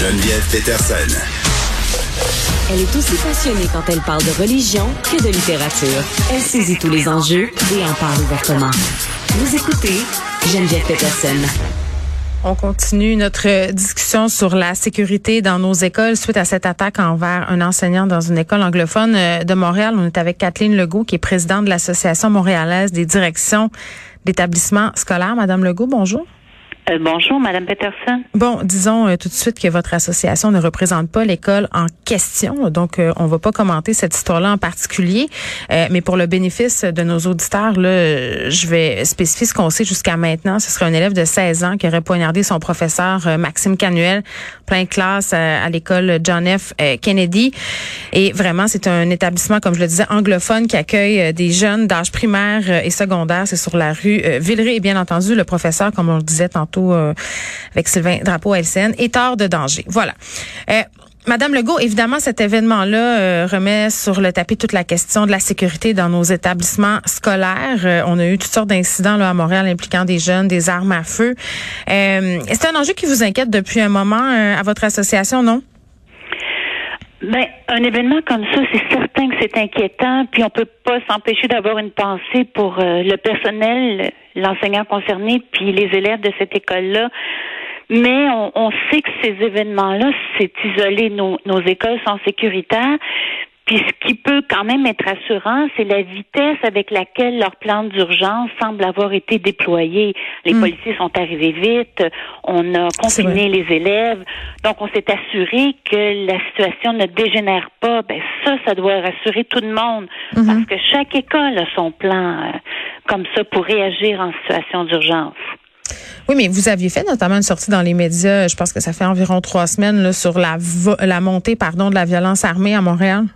Geneviève Peterson. Elle est aussi passionnée quand elle parle de religion que de littérature. Elle saisit tous les enjeux et en parle ouvertement. Vous écoutez Geneviève Peterson. On continue notre discussion sur la sécurité dans nos écoles suite à cette attaque envers un enseignant dans une école anglophone euh, de Montréal. On est avec Kathleen Legault, qui est présidente de l'Association montréalaise des directions d'établissements scolaires. Madame Legault, bonjour. Euh, bonjour, Madame Peterson. Bon, disons euh, tout de suite que votre association ne représente pas l'école en question, donc euh, on va pas commenter cette histoire-là en particulier. mais pour le bénéfice de nos auditeurs, là, je vais spécifier ce qu'on sait jusqu'à maintenant. Ce serait un élève de 16 ans qui aurait poignardé son professeur Maxime Canuel, plein classe à, l'école John F. Kennedy. Et vraiment, c'est un établissement, comme je le disais, anglophone qui accueille des jeunes d'âge primaire et secondaire. C'est sur la rue Villeray. Et bien entendu, le professeur, comme on le disait tantôt, euh, avec Sylvain Drapeau LCN, est hors de danger. Voilà. Euh, Madame Legault, évidemment, cet événement-là euh, remet sur le tapis toute la question de la sécurité dans nos établissements scolaires. on a eu toutes sortes d'incidents là, à Montréal impliquant des jeunes, des armes à feu. c'est un enjeu qui vous inquiète depuis un moment à votre association, non? Ben, un événement comme ça, c'est certain que c'est inquiétant, puis on peut pas s'empêcher d'avoir une pensée pour euh, le personnel, l'enseignant concerné, puis les élèves de cette école-là. Mais on, on, sait que ces événements-là, c'est isolé. Nos, nos écoles sont sécuritaires. Puis ce qui peut quand même être rassurant, c'est la vitesse avec laquelle leur plan d'urgence semble avoir été déployé. Les hmm. policiers sont arrivés vite, on a confiné les élèves, donc on s'est assuré que la situation ne dégénère pas. Ben ça, ça doit rassurer tout le monde, hmm. parce que chaque école a son plan euh, comme ça pour réagir en situation d'urgence. Oui, mais vous aviez fait notamment une sortie dans les médias, je pense que ça fait environ trois semaines, là, sur la, la montée pardon, de la violence armée à Montréal?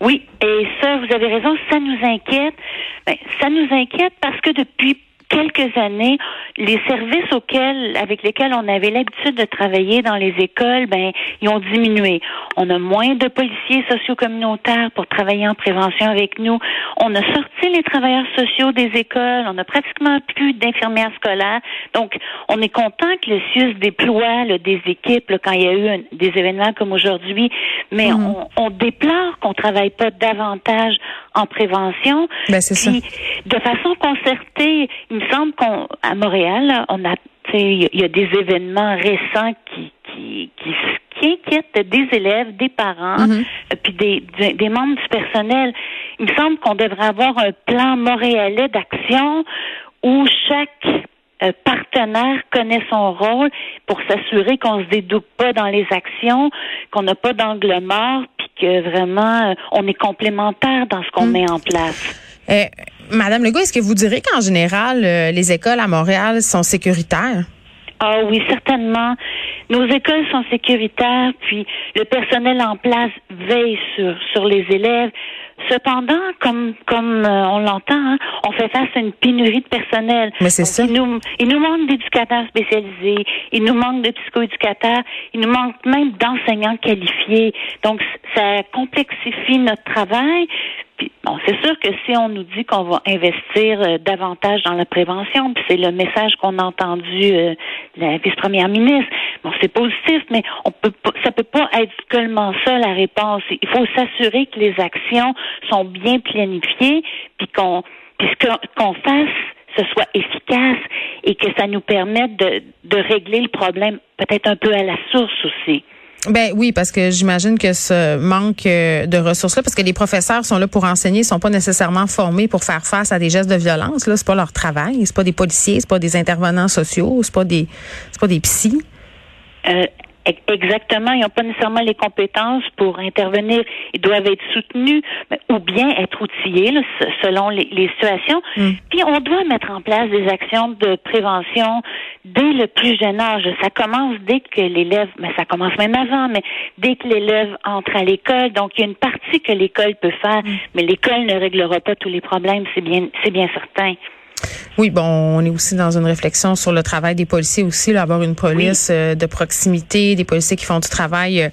Oui, et ça, vous avez raison, ça nous inquiète. Ben, ça nous inquiète parce que depuis quelques années, les services auxquels, avec lesquels on avait l'habitude de travailler dans les écoles, ben, ils ont diminué. On a moins de policiers socio-communautaires pour travailler en prévention avec nous. On a sorti les travailleurs sociaux des écoles. On a pratiquement plus d'infirmières scolaires. Donc, on est content que le CIUS déploie des équipes quand il y a eu des événements comme aujourd'hui, mais mhm. on, on déplore qu'on travaille pas davantage en prévention. Ben, c'est ça. De façon concertée, il me semble qu'on à Montréal, on a il y a des événements récents qui qui, qui, qui inquiètent des élèves, des parents, mm-hmm. puis des, des, membres du personnel. Il me semble qu'on devrait avoir un plan montréalais d'action où chaque euh, partenaire connaît son rôle pour s'assurer qu'on se dédouble pas dans les actions, qu'on n'a pas d'angle mort, puis que vraiment euh, on est complémentaire dans ce qu'on mm. met en place. Euh, Madame Legault, est-ce que vous direz qu'en général, euh, les écoles à Montréal sont sécuritaires? Ah oui, certainement. Nos écoles sont sécuritaires, puis le personnel en place veille sur, sur les élèves. Cependant, comme comme euh, on l'entend, hein, on fait face à une pénurie de personnel. Mais c'est ça. Il nous, il nous manque d'éducateurs spécialisés, il nous manque de psychoéducateurs, il nous manque même d'enseignants qualifiés. Donc, ça complexifie notre travail. Puis, bon, c'est sûr que si on nous dit qu'on va investir euh, davantage dans la prévention, puis c'est le message qu'on a entendu euh, la vice-première ministre, bon, c'est positif, mais on peut pas, ça peut pas être seulement ça la réponse. Il faut s'assurer que les actions sont bien planifiées, puis qu'on, qu'on fasse ce soit efficace et que ça nous permette de, de régler le problème peut-être un peu à la source aussi. Ben oui, parce que j'imagine que ce manque euh, de ressources-là, parce que les professeurs sont là pour enseigner, ils sont pas nécessairement formés pour faire face à des gestes de violence. Là, c'est pas leur travail, c'est pas des policiers, c'est pas des intervenants sociaux, c'est pas des, c'est pas des psys. Euh, Exactement, ils n'ont pas nécessairement les compétences pour intervenir. Ils doivent être soutenus ou bien être outillés selon les, situations. Mm. Puis on doit mettre en place des actions de prévention dès le plus jeune âge. Ça commence dès que l'élève, mais ça commence même avant, mais dès que l'élève entre à l'école. Donc il y a une partie que l'école peut faire, mm. mais l'école ne réglera pas tous les problèmes, c'est bien, c'est bien certain. Oui, bon, on est aussi dans une réflexion sur le travail des policiers aussi, là, avoir une police euh, de proximité, des policiers qui font du travail, euh,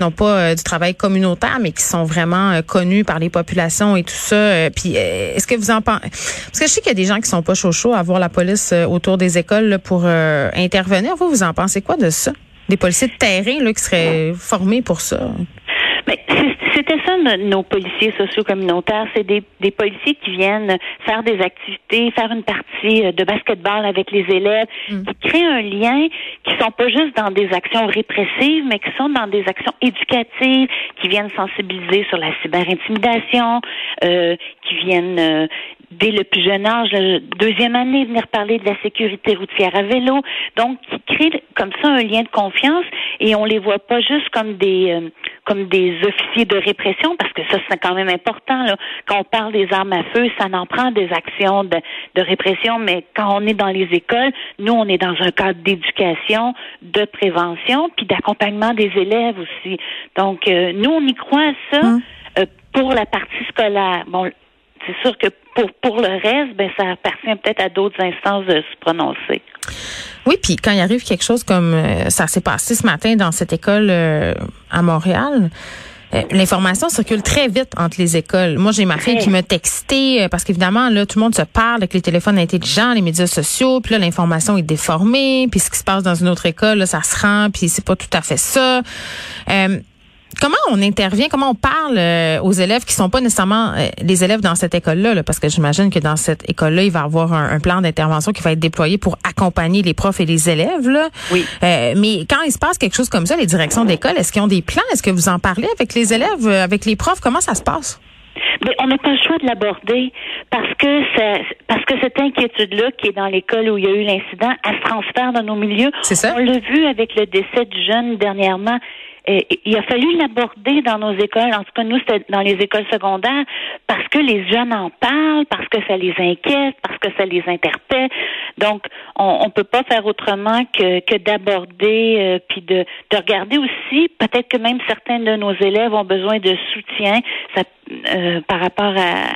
non pas euh, du travail communautaire, mais qui sont vraiment connus par les populations et tout ça. puis, est-ce que vous en pensez Parce que je sais qu'il y a des gens qui sont pas chaud chaud à voir la police autour des écoles pour intervenir. Vous, vous en pensez quoi de ça? Des policiers de terrain là, qui seraient formés pour ça? Mais c'était ça nos policiers sociaux communautaires. C'est des, des, policiers qui viennent faire des activités, faire une partie euh, de basketball avec les élèves, mm. qui créent un lien, qui sont pas juste dans des actions répressives, mais qui sont dans des actions éducatives, qui viennent sensibiliser sur la cyberintimidation, euh, qui viennent euh, dès le plus jeune âge, la deuxième année, venir parler de la sécurité routière à vélo. Donc, qui crée comme ça un lien de confiance et on les voit pas juste comme des euh, comme des officiers de répression, parce que ça, c'est quand même important. Là. Quand on parle des armes à feu, ça en prend des actions de, de répression, mais quand on est dans les écoles, nous, on est dans un cadre d'éducation, de prévention, puis d'accompagnement des élèves aussi. Donc, euh, nous, on y croit à ça. Hum. Euh, pour la partie scolaire. Bon, c'est sûr que pour, pour le reste, ben, ça appartient peut-être à d'autres instances de se prononcer. Oui, puis quand il arrive quelque chose comme euh, ça s'est passé ce matin dans cette école euh, à Montréal, euh, L'information circule très vite entre les écoles. Moi, j'ai ma fille qui me texté parce qu'évidemment, là, tout le monde se parle avec les téléphones intelligents, les médias sociaux, puis là, l'information est déformée, puis ce qui se passe dans une autre école, là, ça se rend, puis c'est pas tout à fait ça. Comment on intervient, comment on parle euh, aux élèves qui sont pas nécessairement euh, les élèves dans cette école-là, parce que j'imagine que dans cette école-là, il va y avoir un, plan d'intervention qui va être déployé pour accompagner les profs et les élèves. Là. Oui. Euh, mais quand il se passe quelque chose comme ça, les directions d'école, est-ce qu'ils ont des plans? Est-ce que vous en parlez avec les élèves, avec les profs? Comment ça se passe? Mais on n'a pas le choix de l'aborder parce que parce que cette inquiétude-là qui est dans l'école où il y a eu l'incident, elle se transfère dans nos milieux. C'est ça. On l'a vu avec le décès du jeune dernièrement il a fallu l'aborder dans nos écoles. En tout cas, nous, c'était dans les écoles secondaires parce que les jeunes en parlent, parce que ça les inquiète, parce que ça les interpelle. Donc, on ne peut pas faire autrement que, que d'aborder euh, puis de, de regarder aussi. Peut-être que même certains de nos élèves ont besoin de soutien ça, euh, par rapport à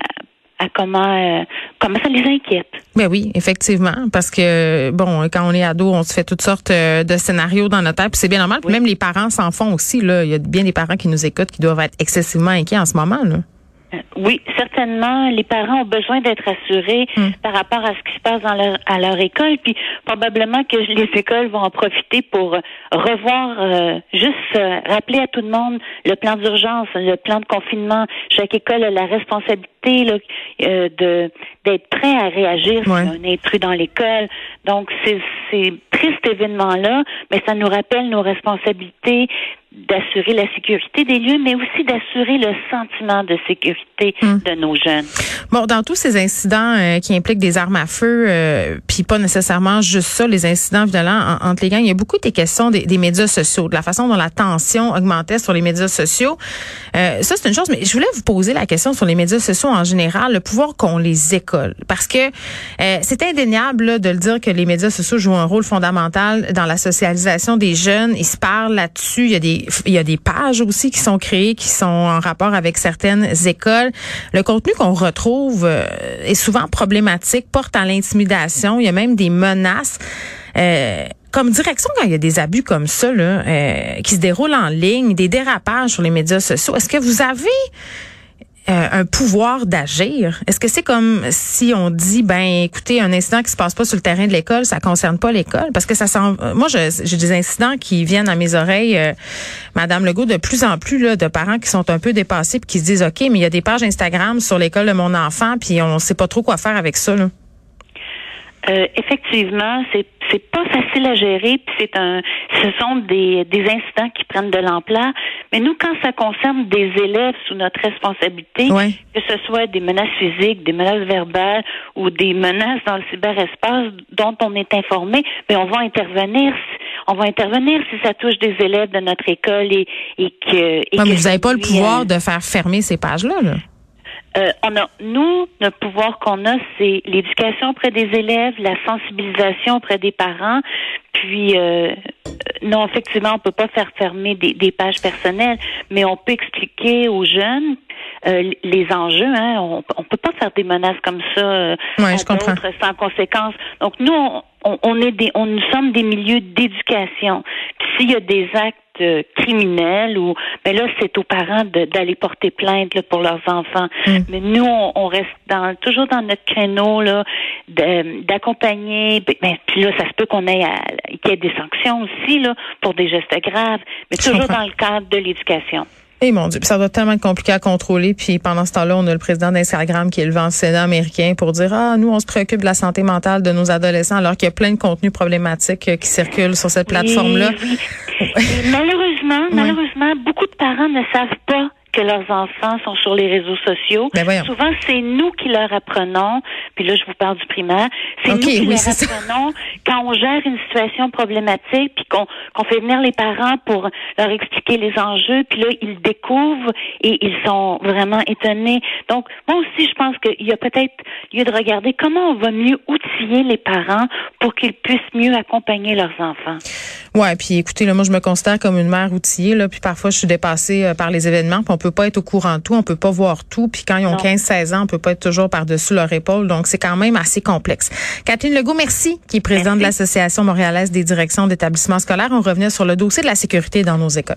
comment euh, comment ça les inquiète. Ben oui, effectivement, parce que bon, quand on est ado, on se fait toutes sortes euh, de scénarios dans notre tête, puis c'est bien normal. Même les parents s'en font aussi. Là, il y a bien des parents qui nous écoutent qui doivent être excessivement inquiets en ce moment. Là. Oui, certainement. Les parents ont besoin d'être assurés hmm. par rapport à ce qui se passe dans leur, à leur école, puis probablement que les écoles vont en profiter pour revoir, euh, juste euh, rappeler à tout le monde le plan d'urgence, le plan de confinement. Chaque école a la responsabilité là, euh, de d'être prêt à réagir ouais. si un intrus dans l'école. Donc, c'est ces tristes événements-là, mais ça nous rappelle nos responsabilités d'assurer la sécurité des lieux, mais aussi d'assurer le sentiment de sécurité hmm. de nos jeunes. Bon, dans tous ces incidents euh, qui impliquent des armes à feu, euh, puis pas nécessairement juste ça, les incidents violents entre les gangs, il y a beaucoup des questions des, des, médias sociaux, de la façon dont la tension augmentait sur les médias sociaux. Euh, ça, c'est une chose, mais je voulais vous poser la question sur les médias sociaux en général, le pouvoir qu'on les parce que euh, c'est indéniable de le dire que les médias sociaux jouent un rôle fondamental dans la socialisation des jeunes. Ils se parlent là-dessus. Il y a des il y a des pages aussi qui sont créées, qui sont en rapport avec certaines écoles. Le contenu qu'on retrouve euh, est souvent problématique, porte à l'intimidation. Il y a même des menaces. Euh, comme direction, quand il y a des abus comme ça là, euh, qui se déroulent en ligne, des dérapages sur les médias sociaux, est-ce que vous avez euh, un pouvoir d'agir? Est-ce que c'est comme si on dit, ben, écoutez, un incident qui se passe pas sur le terrain de l'école, ça concerne pas l'école? Parce que ça sent, moi, j'ai des incidents qui viennent à mes oreilles, euh, Madame Legault, de plus en plus, là, de parents qui sont un peu dépassés puis qui se disent, OK, mais il y a des pages Instagram sur l'école de mon enfant puis on sait pas trop quoi faire avec ça. Euh, effectivement, c'est c'est pas facile à gérer, puis c'est un, ce sont des, des incidents qui prennent de l'ampleur. Mais nous, quand ça concerne des élèves sous notre responsabilité, que ce soit des menaces physiques, des menaces verbales ou des menaces dans le cyberespace dont on est informé, mais ben, on va intervenir. On va intervenir si ça touche des élèves de notre école et, et que. Et mais vous n'avez pas le pouvoir de faire fermer ces pages-là. Là. Euh, on a, nous, le pouvoir qu'on a, c'est l'éducation auprès des élèves, la sensibilisation auprès des parents. Puis, euh, non, effectivement, on peut pas faire fermer des, des, pages personnelles, mais on peut expliquer aux jeunes euh, les enjeux. Hein, on, on peut pas faire des menaces comme ça euh, ouais, je comprends. sans conséquence. Donc, nous, on, on, est des, on, nous sommes des milieux d'éducation. Puis, s'il y a des actes euh, criminel ou mais là c'est aux parents d'aller porter plainte là, pour leurs enfants. Mm. Mais nous on, reste dans toujours dans notre créneau là d'accompagner. Ben, ben, puis là ça se peut qu'on ait qu'il y ait des sanctions aussi là pour des gestes graves, mais toujours dans le cadre de l'éducation. Et eh, mon Dieu, ça doit tellement être compliqué à contrôler. Puis pendant ce temps-là, on a le président d'Instagram qui est le vent Sénat américain pour dire ah nous on se préoccupe de la santé mentale de nos adolescents alors qu'il y a plein de contenus problématiques euh, qui circulent sur cette plateforme-là. malheureusement, malheureusement, beaucoup de parents ne savent pas que leurs enfants sont sur les réseaux sociaux. Ben Souvent, c'est nous qui leur apprenons, puis là, je vous parle du primaire, c'est nous qui leur apprenons quand on gère une situation problématique, puis qu'on qu'on fait venir les parents pour leur expliquer les enjeux, puis là, ils découvrent et ils sont vraiment étonnés. Donc, moi aussi, je pense qu'il y a peut-être lieu de regarder comment on va mieux outiller les parents pour qu'ils puissent mieux accompagner leurs enfants. Ouais, puis écoutez, là, moi, je me considère comme une mère outillée, là, puis parfois, je suis dépassée euh, par les événements, puis on peut pas être au courant de tout, on peut pas voir tout, puis quand ils ont 15-16 ans, on peut pas être toujours par-dessus leur épaule, donc c'est quand même assez complexe. Catherine Legault, merci, qui est présidente de l'Association montréalaise des directions d'établissements scolaires. On revenait sur le dossier de la sécurité dans nos écoles.